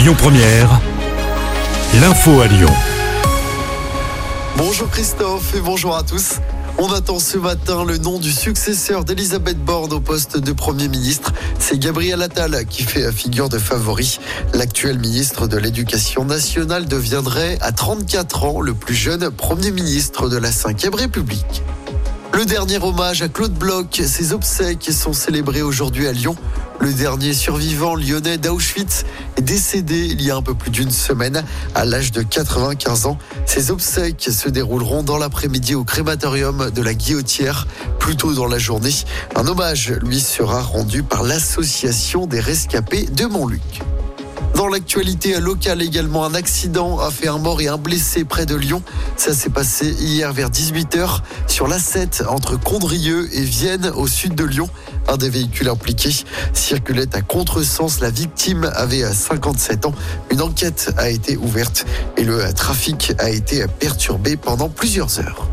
Lyon Première, l'info à Lyon. Bonjour Christophe et bonjour à tous. On attend ce matin le nom du successeur d'Elisabeth Borne au poste de Premier ministre. C'est Gabriel Attal qui fait figure de favori. L'actuel ministre de l'Éducation nationale deviendrait à 34 ans le plus jeune Premier ministre de la Ve République. Le dernier hommage à Claude Bloch, ses obsèques sont célébrées aujourd'hui à Lyon. Le dernier survivant lyonnais d'Auschwitz est décédé il y a un peu plus d'une semaine à l'âge de 95 ans. Ses obsèques se dérouleront dans l'après-midi au crématorium de la Guillotière, plus tôt dans la journée. Un hommage lui sera rendu par l'association des rescapés de Montluc. Dans l'actualité locale également, un accident a fait un mort et un blessé près de Lyon. Ça s'est passé hier vers 18h sur l'A7 entre Condrieu et Vienne au sud de Lyon. Un des véhicules impliqués circulait à contresens. La victime avait 57 ans. Une enquête a été ouverte et le trafic a été perturbé pendant plusieurs heures.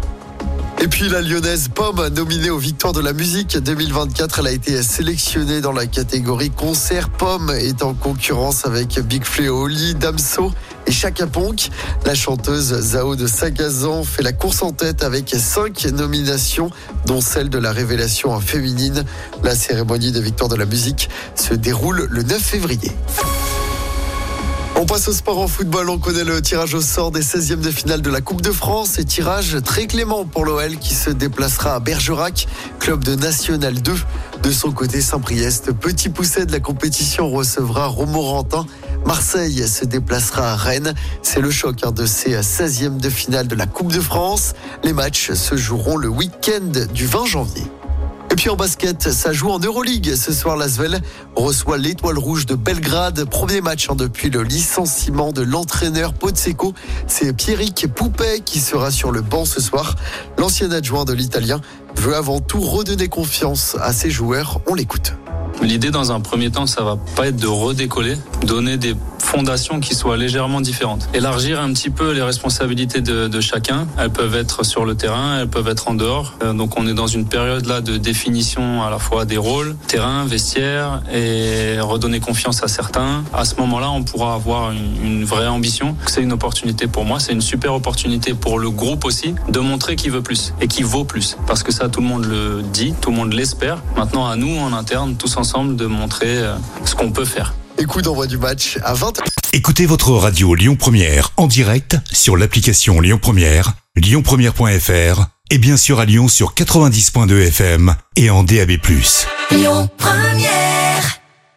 Et puis la lyonnaise Pomme, nominée aux Victoires de la musique 2024, elle a été sélectionnée dans la catégorie concert. Pomme est en concurrence avec Big Flo Oli, Damso et Chaka Ponk. La chanteuse Zao de Sagazan fait la course en tête avec cinq nominations, dont celle de la révélation féminine. La cérémonie des Victoires de la musique se déroule le 9 février. On passe au sport en football. On connaît le tirage au sort des 16e de finale de la Coupe de France et tirage très clément pour l'OL qui se déplacera à Bergerac, club de National 2. De son côté, Saint-Priest, petit pousset de la compétition, recevra Romorantin. Marseille se déplacera à Rennes. C'est le choc hein, de ces 16e de finale de la Coupe de France. Les matchs se joueront le week-end du 20 janvier. Et puis en basket, ça joue en Euroleague. Ce soir, l'Asvel reçoit l'étoile rouge de Belgrade. Premier match hein, depuis le licenciement de l'entraîneur Pozzeco. C'est Pierrick Poupet qui sera sur le banc ce soir. L'ancien adjoint de l'Italien veut avant tout redonner confiance à ses joueurs. On l'écoute. L'idée dans un premier temps, ça va pas être de redécoller, donner des fondations qui soient légèrement différentes. Élargir un petit peu les responsabilités de, de, chacun. Elles peuvent être sur le terrain, elles peuvent être en dehors. Euh, donc on est dans une période là de définition à la fois des rôles, terrain, vestiaire et redonner confiance à certains. À ce moment-là, on pourra avoir une, une vraie ambition. C'est une opportunité pour moi, c'est une super opportunité pour le groupe aussi de montrer qu'il veut plus et qu'il vaut plus. Parce que ça, tout le monde le dit, tout le monde l'espère. Maintenant, à nous, en interne, tous ensemble, de montrer euh, ce qu'on peut faire. Écoute d'envoi du match à 20h. Écoutez votre radio Lyon Première en direct sur l'application Lyon Première, lyonpremière.fr et bien sûr à Lyon sur 90.2 FM et en DAB+. Lyon Première